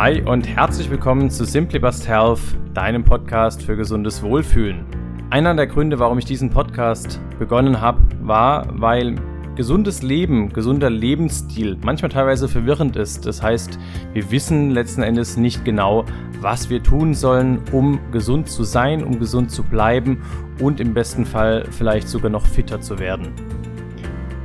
Hi und herzlich willkommen zu Simply Bust Health, deinem Podcast für gesundes Wohlfühlen. Einer der Gründe, warum ich diesen Podcast begonnen habe, war, weil gesundes Leben, gesunder Lebensstil manchmal teilweise verwirrend ist. Das heißt, wir wissen letzten Endes nicht genau, was wir tun sollen, um gesund zu sein, um gesund zu bleiben und im besten Fall vielleicht sogar noch fitter zu werden.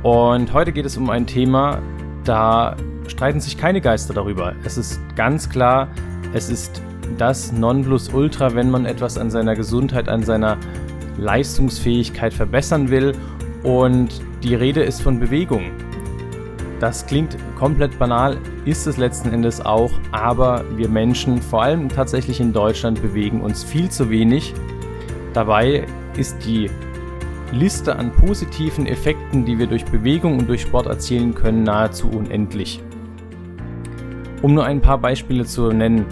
Und heute geht es um ein Thema, da streiten sich keine Geister darüber. Es ist ganz klar, es ist das Nonplusultra, wenn man etwas an seiner Gesundheit, an seiner Leistungsfähigkeit verbessern will. Und die Rede ist von Bewegung. Das klingt komplett banal, ist es letzten Endes auch, aber wir Menschen, vor allem tatsächlich in Deutschland, bewegen uns viel zu wenig. Dabei ist die Liste an positiven Effekten, die wir durch Bewegung und durch Sport erzielen können, nahezu unendlich. Um nur ein paar Beispiele zu nennen,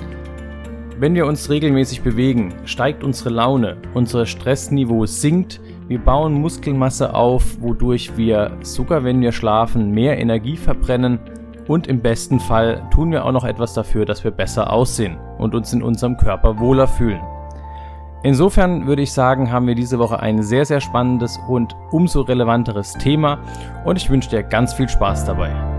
wenn wir uns regelmäßig bewegen, steigt unsere Laune, unser Stressniveau sinkt, wir bauen Muskelmasse auf, wodurch wir sogar wenn wir schlafen mehr Energie verbrennen und im besten Fall tun wir auch noch etwas dafür, dass wir besser aussehen und uns in unserem Körper wohler fühlen. Insofern würde ich sagen, haben wir diese Woche ein sehr, sehr spannendes und umso relevanteres Thema und ich wünsche dir ganz viel Spaß dabei.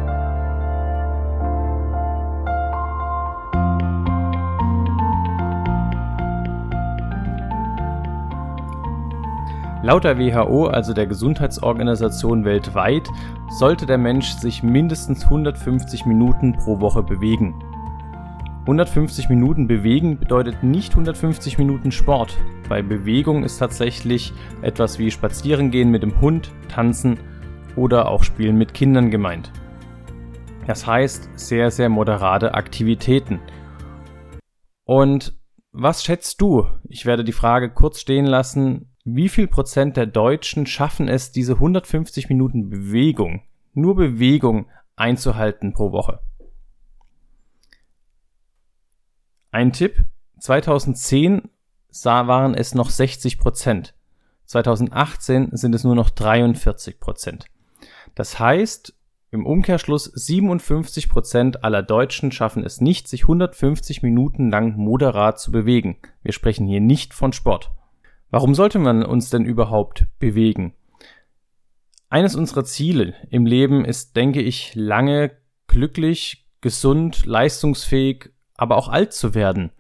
Laut der WHO, also der Gesundheitsorganisation weltweit, sollte der Mensch sich mindestens 150 Minuten pro Woche bewegen. 150 Minuten bewegen bedeutet nicht 150 Minuten Sport. Bei Bewegung ist tatsächlich etwas wie Spazierengehen mit dem Hund, Tanzen oder auch Spielen mit Kindern gemeint. Das heißt sehr, sehr moderate Aktivitäten. Und was schätzt du? Ich werde die Frage kurz stehen lassen. Wie viel Prozent der Deutschen schaffen es, diese 150 Minuten Bewegung, nur Bewegung einzuhalten pro Woche? Ein Tipp, 2010 sah, waren es noch 60 Prozent. 2018 sind es nur noch 43 Prozent. Das heißt, im Umkehrschluss 57 Prozent aller Deutschen schaffen es nicht, sich 150 Minuten lang moderat zu bewegen. Wir sprechen hier nicht von Sport. Warum sollte man uns denn überhaupt bewegen? Eines unserer Ziele im Leben ist, denke ich, lange glücklich, gesund, leistungsfähig, aber auch alt zu werden.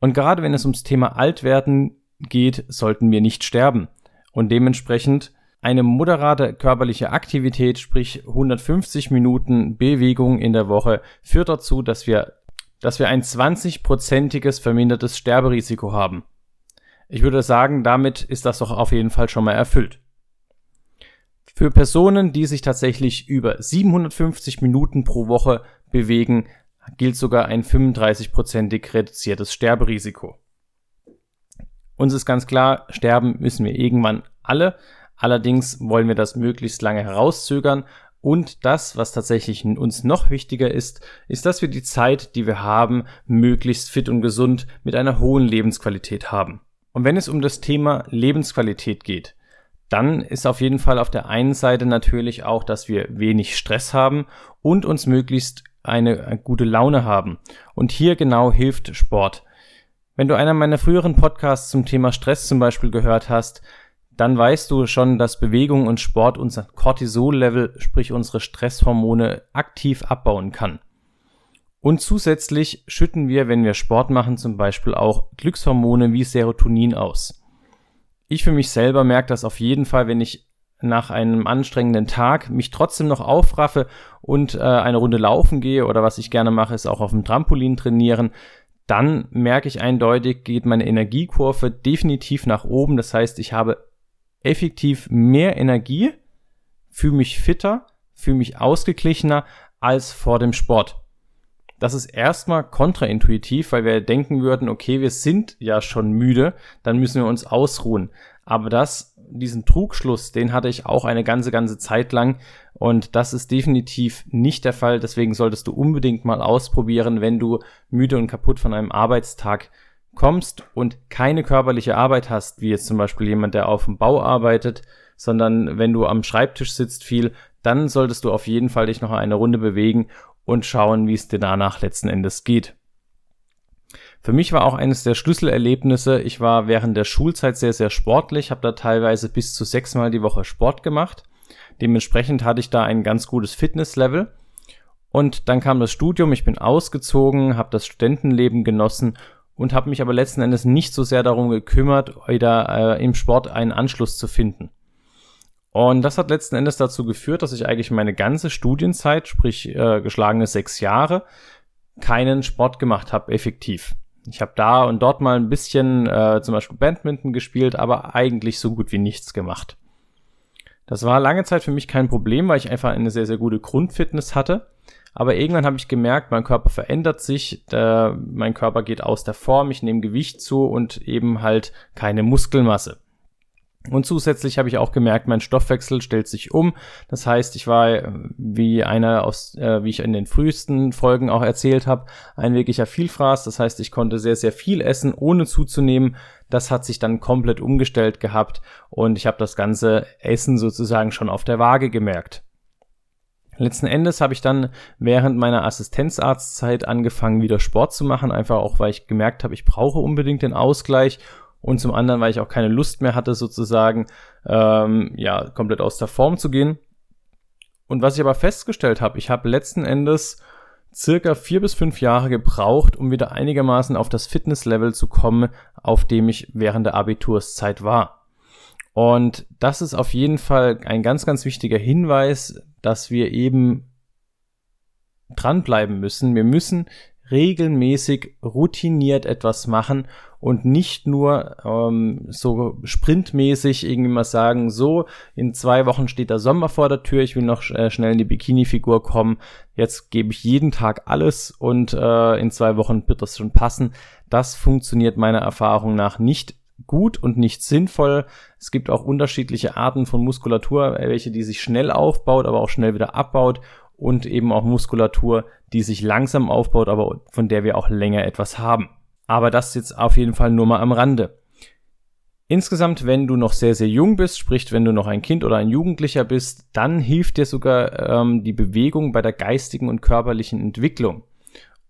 Und gerade wenn es ums Thema Altwerden geht, sollten wir nicht sterben. Und dementsprechend eine moderate körperliche Aktivität, sprich 150 Minuten Bewegung in der Woche, führt dazu, dass wir, dass wir ein 20-prozentiges vermindertes Sterberisiko haben. Ich würde sagen, damit ist das doch auf jeden Fall schon mal erfüllt. Für Personen, die sich tatsächlich über 750 Minuten pro Woche bewegen, gilt sogar ein 35-prozentig reduziertes Sterberisiko. Uns ist ganz klar, sterben müssen wir irgendwann alle. Allerdings wollen wir das möglichst lange herauszögern. Und das, was tatsächlich uns noch wichtiger ist, ist, dass wir die Zeit, die wir haben, möglichst fit und gesund mit einer hohen Lebensqualität haben. Und wenn es um das Thema Lebensqualität geht, dann ist auf jeden Fall auf der einen Seite natürlich auch, dass wir wenig Stress haben und uns möglichst eine gute Laune haben. Und hier genau hilft Sport. Wenn du einer meiner früheren Podcasts zum Thema Stress zum Beispiel gehört hast, dann weißt du schon, dass Bewegung und Sport unser Cortisol-Level, sprich unsere Stresshormone, aktiv abbauen kann. Und zusätzlich schütten wir, wenn wir Sport machen, zum Beispiel auch Glückshormone wie Serotonin aus. Ich für mich selber merke das auf jeden Fall, wenn ich nach einem anstrengenden Tag mich trotzdem noch aufraffe und äh, eine Runde laufen gehe oder was ich gerne mache, ist auch auf dem Trampolin trainieren, dann merke ich eindeutig, geht meine Energiekurve definitiv nach oben. Das heißt, ich habe effektiv mehr Energie, fühle mich fitter, fühle mich ausgeglichener als vor dem Sport. Das ist erstmal kontraintuitiv, weil wir denken würden, okay, wir sind ja schon müde, dann müssen wir uns ausruhen. Aber das, diesen Trugschluss, den hatte ich auch eine ganze, ganze Zeit lang. Und das ist definitiv nicht der Fall. Deswegen solltest du unbedingt mal ausprobieren, wenn du müde und kaputt von einem Arbeitstag kommst und keine körperliche Arbeit hast, wie jetzt zum Beispiel jemand, der auf dem Bau arbeitet, sondern wenn du am Schreibtisch sitzt viel, dann solltest du auf jeden Fall dich noch eine Runde bewegen und schauen, wie es dir danach letzten Endes geht. Für mich war auch eines der Schlüsselerlebnisse, ich war während der Schulzeit sehr, sehr sportlich, habe da teilweise bis zu sechsmal die Woche Sport gemacht. Dementsprechend hatte ich da ein ganz gutes Fitnesslevel. Und dann kam das Studium, ich bin ausgezogen, habe das Studentenleben genossen und habe mich aber letzten Endes nicht so sehr darum gekümmert, wieder äh, im Sport einen Anschluss zu finden. Und das hat letzten Endes dazu geführt, dass ich eigentlich meine ganze Studienzeit, sprich äh, geschlagene sechs Jahre, keinen Sport gemacht habe, effektiv. Ich habe da und dort mal ein bisschen äh, zum Beispiel Badminton gespielt, aber eigentlich so gut wie nichts gemacht. Das war lange Zeit für mich kein Problem, weil ich einfach eine sehr, sehr gute Grundfitness hatte. Aber irgendwann habe ich gemerkt, mein Körper verändert sich, der, mein Körper geht aus der Form, ich nehme Gewicht zu und eben halt keine Muskelmasse. Und zusätzlich habe ich auch gemerkt, mein Stoffwechsel stellt sich um. Das heißt, ich war, äh, wie einer aus, äh, wie ich in den frühesten Folgen auch erzählt habe, ein wirklicher Vielfraß. Das heißt, ich konnte sehr, sehr viel essen, ohne zuzunehmen. Das hat sich dann komplett umgestellt gehabt und ich habe das ganze Essen sozusagen schon auf der Waage gemerkt. Letzten Endes habe ich dann während meiner Assistenzarztzeit angefangen, wieder Sport zu machen, einfach auch, weil ich gemerkt habe, ich brauche unbedingt den Ausgleich und zum anderen, weil ich auch keine Lust mehr hatte, sozusagen, ähm, ja, komplett aus der Form zu gehen. Und was ich aber festgestellt habe, ich habe letzten Endes circa vier bis fünf Jahre gebraucht, um wieder einigermaßen auf das Fitnesslevel zu kommen, auf dem ich während der Abiturszeit war. Und das ist auf jeden Fall ein ganz, ganz wichtiger Hinweis, dass wir eben dranbleiben müssen. Wir müssen regelmäßig routiniert etwas machen und nicht nur ähm, so sprintmäßig irgendwie mal sagen, so, in zwei Wochen steht der Sommer vor der Tür, ich will noch äh, schnell in die Bikini-Figur kommen, jetzt gebe ich jeden Tag alles und äh, in zwei Wochen wird das schon passen. Das funktioniert meiner Erfahrung nach nicht gut und nicht sinnvoll. Es gibt auch unterschiedliche Arten von Muskulatur, welche die sich schnell aufbaut, aber auch schnell wieder abbaut und eben auch Muskulatur, die sich langsam aufbaut, aber von der wir auch länger etwas haben. Aber das jetzt auf jeden Fall nur mal am Rande. Insgesamt, wenn du noch sehr, sehr jung bist, sprich, wenn du noch ein Kind oder ein Jugendlicher bist, dann hilft dir sogar ähm, die Bewegung bei der geistigen und körperlichen Entwicklung.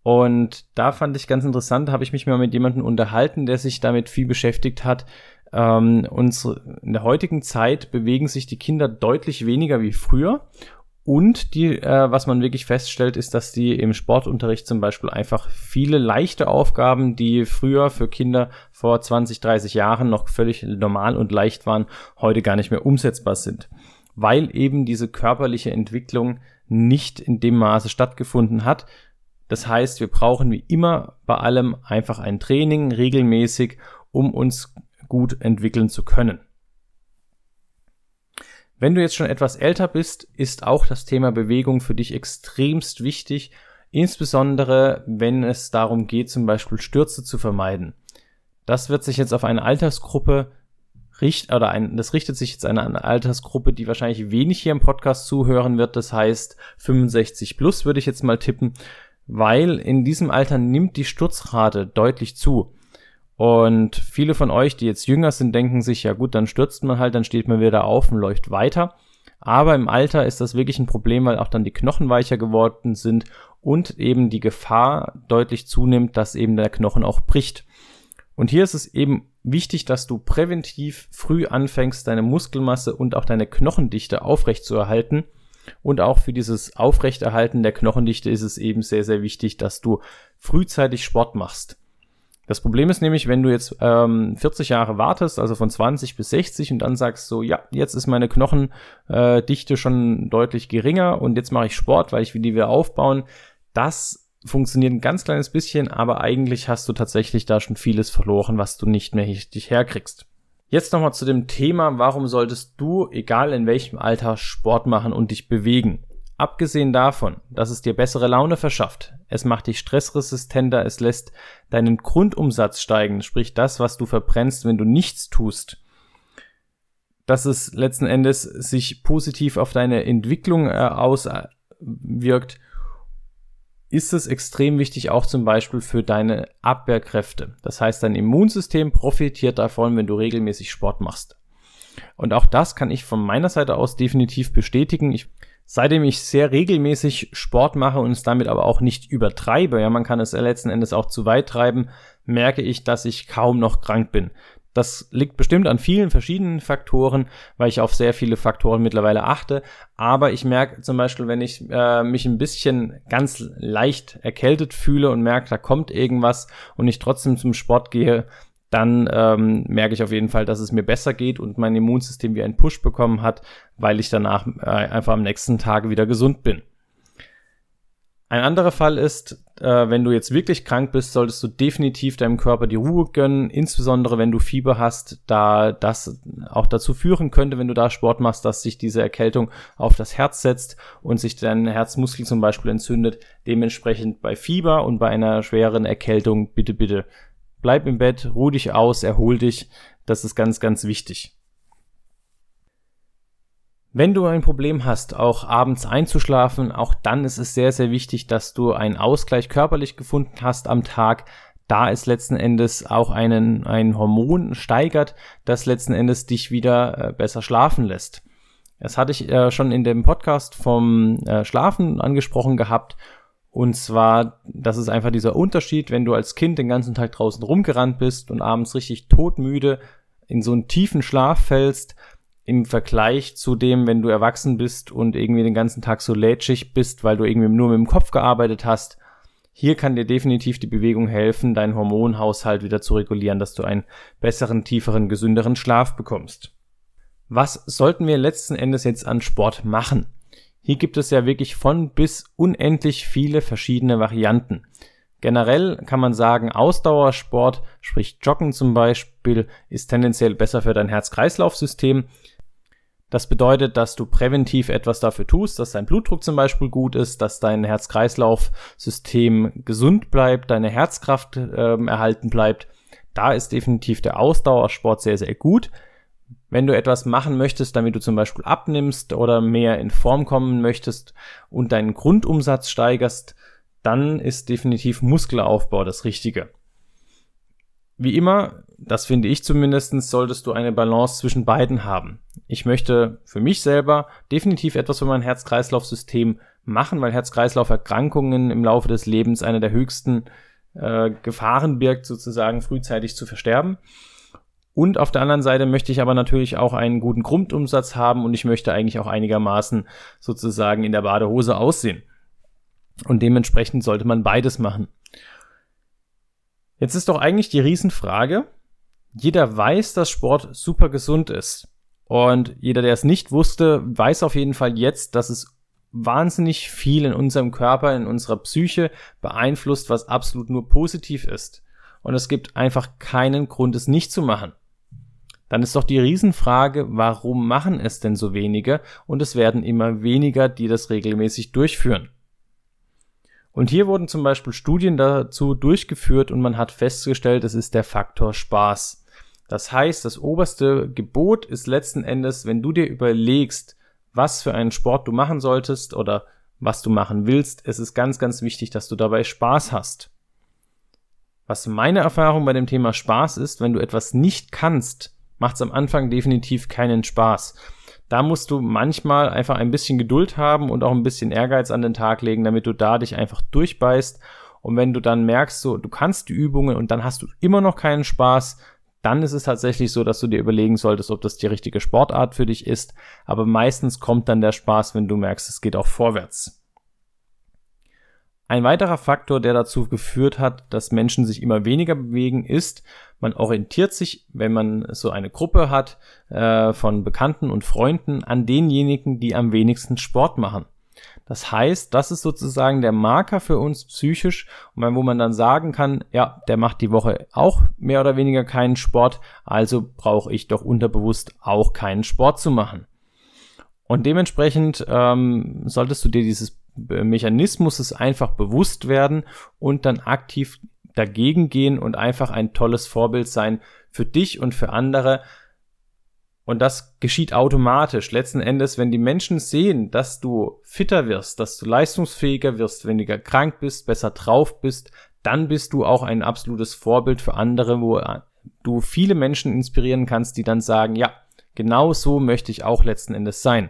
Und da fand ich ganz interessant, habe ich mich mal mit jemandem unterhalten, der sich damit viel beschäftigt hat. Ähm, unsere, in der heutigen Zeit bewegen sich die Kinder deutlich weniger wie früher. Und die, äh, was man wirklich feststellt, ist, dass die im Sportunterricht zum Beispiel einfach viele leichte Aufgaben, die früher für Kinder vor 20, 30 Jahren noch völlig normal und leicht waren, heute gar nicht mehr umsetzbar sind. Weil eben diese körperliche Entwicklung nicht in dem Maße stattgefunden hat. Das heißt, wir brauchen wie immer bei allem einfach ein Training regelmäßig, um uns gut entwickeln zu können. Wenn du jetzt schon etwas älter bist, ist auch das Thema Bewegung für dich extremst wichtig, insbesondere wenn es darum geht, zum Beispiel Stürze zu vermeiden. Das wird sich jetzt auf eine Altersgruppe richt oder ein, das richtet sich jetzt an eine Altersgruppe, die wahrscheinlich wenig hier im Podcast zuhören wird. Das heißt 65 plus würde ich jetzt mal tippen, weil in diesem Alter nimmt die Sturzrate deutlich zu. Und viele von euch, die jetzt jünger sind, denken sich, ja gut, dann stürzt man halt, dann steht man wieder auf und läuft weiter. Aber im Alter ist das wirklich ein Problem, weil auch dann die Knochen weicher geworden sind und eben die Gefahr deutlich zunimmt, dass eben der Knochen auch bricht. Und hier ist es eben wichtig, dass du präventiv früh anfängst, deine Muskelmasse und auch deine Knochendichte aufrechtzuerhalten. Und auch für dieses Aufrechterhalten der Knochendichte ist es eben sehr, sehr wichtig, dass du frühzeitig Sport machst. Das Problem ist nämlich, wenn du jetzt ähm, 40 Jahre wartest, also von 20 bis 60 und dann sagst so, ja, jetzt ist meine Knochendichte schon deutlich geringer und jetzt mache ich Sport, weil ich will die wieder aufbauen. Das funktioniert ein ganz kleines bisschen, aber eigentlich hast du tatsächlich da schon vieles verloren, was du nicht mehr richtig herkriegst. Jetzt nochmal zu dem Thema, warum solltest du, egal in welchem Alter, Sport machen und dich bewegen? Abgesehen davon, dass es dir bessere Laune verschafft, es macht dich stressresistenter, es lässt deinen Grundumsatz steigen, sprich das, was du verbrennst, wenn du nichts tust, dass es letzten Endes sich positiv auf deine Entwicklung äh, auswirkt, ist es extrem wichtig auch zum Beispiel für deine Abwehrkräfte. Das heißt, dein Immunsystem profitiert davon, wenn du regelmäßig Sport machst. Und auch das kann ich von meiner Seite aus definitiv bestätigen. Ich Seitdem ich sehr regelmäßig Sport mache und es damit aber auch nicht übertreibe, ja, man kann es letzten Endes auch zu weit treiben, merke ich, dass ich kaum noch krank bin. Das liegt bestimmt an vielen verschiedenen Faktoren, weil ich auf sehr viele Faktoren mittlerweile achte. Aber ich merke zum Beispiel, wenn ich äh, mich ein bisschen ganz leicht erkältet fühle und merke, da kommt irgendwas und ich trotzdem zum Sport gehe, dann ähm, merke ich auf jeden Fall, dass es mir besser geht und mein Immunsystem wie einen Push bekommen hat, weil ich danach äh, einfach am nächsten Tag wieder gesund bin. Ein anderer Fall ist, äh, wenn du jetzt wirklich krank bist, solltest du definitiv deinem Körper die Ruhe gönnen, insbesondere wenn du Fieber hast, da das auch dazu führen könnte, wenn du da Sport machst, dass sich diese Erkältung auf das Herz setzt und sich dein Herzmuskel zum Beispiel entzündet. Dementsprechend bei Fieber und bei einer schweren Erkältung bitte, bitte bleib im Bett, ruh dich aus, erhol dich. Das ist ganz, ganz wichtig. Wenn du ein Problem hast, auch abends einzuschlafen, auch dann ist es sehr, sehr wichtig, dass du einen Ausgleich körperlich gefunden hast am Tag, da es letzten Endes auch einen, ein Hormon steigert, das letzten Endes dich wieder äh, besser schlafen lässt. Das hatte ich äh, schon in dem Podcast vom äh, Schlafen angesprochen gehabt und zwar, das ist einfach dieser Unterschied, wenn du als Kind den ganzen Tag draußen rumgerannt bist und abends richtig todmüde in so einen tiefen Schlaf fällst, im Vergleich zu dem, wenn du erwachsen bist und irgendwie den ganzen Tag so lätschig bist, weil du irgendwie nur mit dem Kopf gearbeitet hast. Hier kann dir definitiv die Bewegung helfen, deinen Hormonhaushalt wieder zu regulieren, dass du einen besseren, tieferen, gesünderen Schlaf bekommst. Was sollten wir letzten Endes jetzt an Sport machen? Hier gibt es ja wirklich von bis unendlich viele verschiedene Varianten. Generell kann man sagen, Ausdauersport, sprich Joggen zum Beispiel, ist tendenziell besser für dein Herz-Kreislauf-System. Das bedeutet, dass du präventiv etwas dafür tust, dass dein Blutdruck zum Beispiel gut ist, dass dein Herz-Kreislauf-System gesund bleibt, deine Herzkraft äh, erhalten bleibt. Da ist definitiv der Ausdauersport sehr, sehr gut. Wenn du etwas machen möchtest, damit du zum Beispiel abnimmst oder mehr in Form kommen möchtest und deinen Grundumsatz steigerst, dann ist definitiv Muskelaufbau das Richtige. Wie immer, das finde ich zumindest, solltest du eine Balance zwischen beiden haben. Ich möchte für mich selber definitiv etwas für mein Herz-Kreislauf-System machen, weil Herz-Kreislauf-Erkrankungen im Laufe des Lebens eine der höchsten äh, Gefahren birgt, sozusagen frühzeitig zu versterben. Und auf der anderen Seite möchte ich aber natürlich auch einen guten Grundumsatz haben und ich möchte eigentlich auch einigermaßen sozusagen in der Badehose aussehen. Und dementsprechend sollte man beides machen. Jetzt ist doch eigentlich die Riesenfrage, jeder weiß, dass Sport super gesund ist. Und jeder, der es nicht wusste, weiß auf jeden Fall jetzt, dass es wahnsinnig viel in unserem Körper, in unserer Psyche beeinflusst, was absolut nur positiv ist. Und es gibt einfach keinen Grund, es nicht zu machen dann ist doch die Riesenfrage, warum machen es denn so wenige und es werden immer weniger, die das regelmäßig durchführen. Und hier wurden zum Beispiel Studien dazu durchgeführt und man hat festgestellt, es ist der Faktor Spaß. Das heißt, das oberste Gebot ist letzten Endes, wenn du dir überlegst, was für einen Sport du machen solltest oder was du machen willst, es ist ganz, ganz wichtig, dass du dabei Spaß hast. Was meine Erfahrung bei dem Thema Spaß ist, wenn du etwas nicht kannst, macht es am Anfang definitiv keinen Spaß. Da musst du manchmal einfach ein bisschen Geduld haben und auch ein bisschen Ehrgeiz an den Tag legen, damit du da dich einfach durchbeißt. Und wenn du dann merkst, so, du kannst die Übungen und dann hast du immer noch keinen Spaß, dann ist es tatsächlich so, dass du dir überlegen solltest, ob das die richtige Sportart für dich ist. Aber meistens kommt dann der Spaß, wenn du merkst, es geht auch vorwärts. Ein weiterer Faktor, der dazu geführt hat, dass Menschen sich immer weniger bewegen, ist, man orientiert sich, wenn man so eine Gruppe hat äh, von Bekannten und Freunden, an denjenigen, die am wenigsten Sport machen. Das heißt, das ist sozusagen der Marker für uns psychisch, wo man dann sagen kann, ja, der macht die Woche auch mehr oder weniger keinen Sport, also brauche ich doch unterbewusst auch keinen Sport zu machen. Und dementsprechend ähm, solltest du dir dieses Mechanismus ist einfach bewusst werden und dann aktiv dagegen gehen und einfach ein tolles Vorbild sein für dich und für andere. Und das geschieht automatisch. Letzten Endes, wenn die Menschen sehen, dass du fitter wirst, dass du leistungsfähiger wirst, weniger krank bist, besser drauf bist, dann bist du auch ein absolutes Vorbild für andere, wo du viele Menschen inspirieren kannst, die dann sagen, ja, genau so möchte ich auch letzten Endes sein.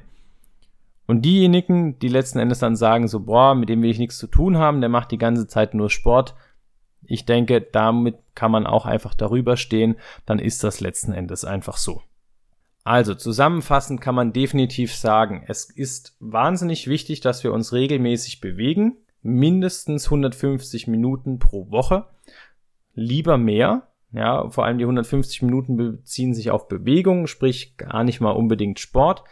Und diejenigen, die letzten Endes dann sagen, so, boah, mit dem will ich nichts zu tun haben, der macht die ganze Zeit nur Sport, Ich denke, damit kann man auch einfach darüber stehen, dann ist das letzten Endes einfach so. Also zusammenfassend kann man definitiv sagen, es ist wahnsinnig wichtig, dass wir uns regelmäßig bewegen, mindestens 150 Minuten pro Woche, lieber mehr. Ja, vor allem die 150 Minuten beziehen sich auf Bewegung, sprich gar nicht mal unbedingt Sport.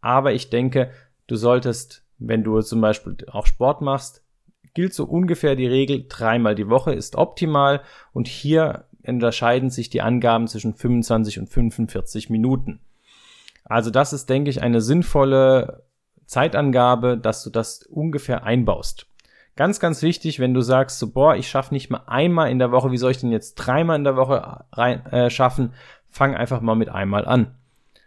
Aber ich denke, du solltest, wenn du zum Beispiel auch Sport machst, gilt so ungefähr die Regel, dreimal die Woche ist optimal und hier unterscheiden sich die Angaben zwischen 25 und 45 Minuten. Also das ist, denke ich, eine sinnvolle Zeitangabe, dass du das ungefähr einbaust. Ganz, ganz wichtig, wenn du sagst, so, boah, ich schaffe nicht mal einmal in der Woche, wie soll ich denn jetzt dreimal in der Woche rein, äh, schaffen? Fang einfach mal mit einmal an.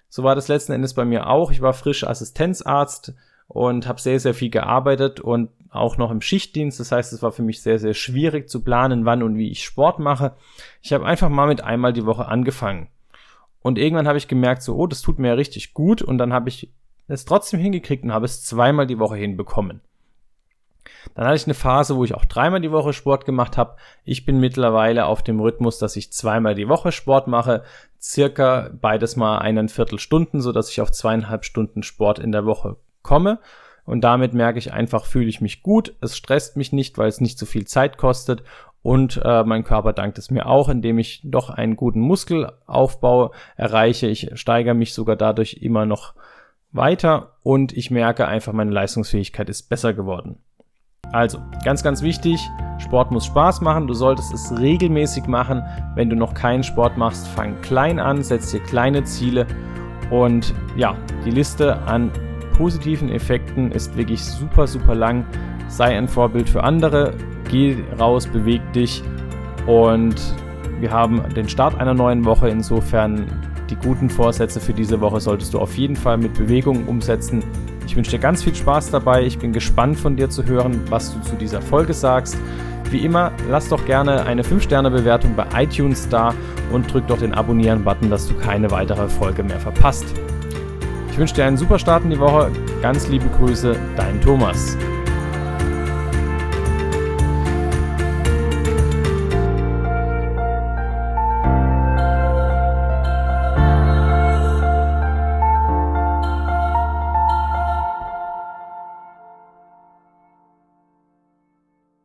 So war das letzten Endes bei mir auch. Ich war frisch Assistenzarzt und habe sehr, sehr viel gearbeitet und auch noch im Schichtdienst. Das heißt, es war für mich sehr, sehr schwierig zu planen, wann und wie ich Sport mache. Ich habe einfach mal mit einmal die Woche angefangen. Und irgendwann habe ich gemerkt, so, oh, das tut mir ja richtig gut. Und dann habe ich es trotzdem hingekriegt und habe es zweimal die Woche hinbekommen. Dann hatte ich eine Phase, wo ich auch dreimal die Woche Sport gemacht habe. Ich bin mittlerweile auf dem Rhythmus, dass ich zweimal die Woche Sport mache, circa beides mal einen Viertelstunden, so dass ich auf zweieinhalb Stunden Sport in der Woche komme. Und damit merke ich einfach, fühle ich mich gut. Es stresst mich nicht, weil es nicht so viel Zeit kostet. Und äh, mein Körper dankt es mir auch, indem ich doch einen guten Muskelaufbau erreiche. Ich steigere mich sogar dadurch immer noch weiter und ich merke einfach, meine Leistungsfähigkeit ist besser geworden. Also, ganz, ganz wichtig, Sport muss Spaß machen, du solltest es regelmäßig machen. Wenn du noch keinen Sport machst, fang klein an, setz dir kleine Ziele und ja, die Liste an positiven Effekten ist wirklich super, super lang. Sei ein Vorbild für andere, geh raus, beweg dich und wir haben den Start einer neuen Woche. Insofern die guten Vorsätze für diese Woche solltest du auf jeden Fall mit Bewegung umsetzen. Ich wünsche dir ganz viel Spaß dabei. Ich bin gespannt von dir zu hören, was du zu dieser Folge sagst. Wie immer, lass doch gerne eine 5-Sterne-Bewertung bei iTunes da und drück doch den Abonnieren-Button, dass du keine weitere Folge mehr verpasst. Ich wünsche dir einen super Start in die Woche. Ganz liebe Grüße, dein Thomas.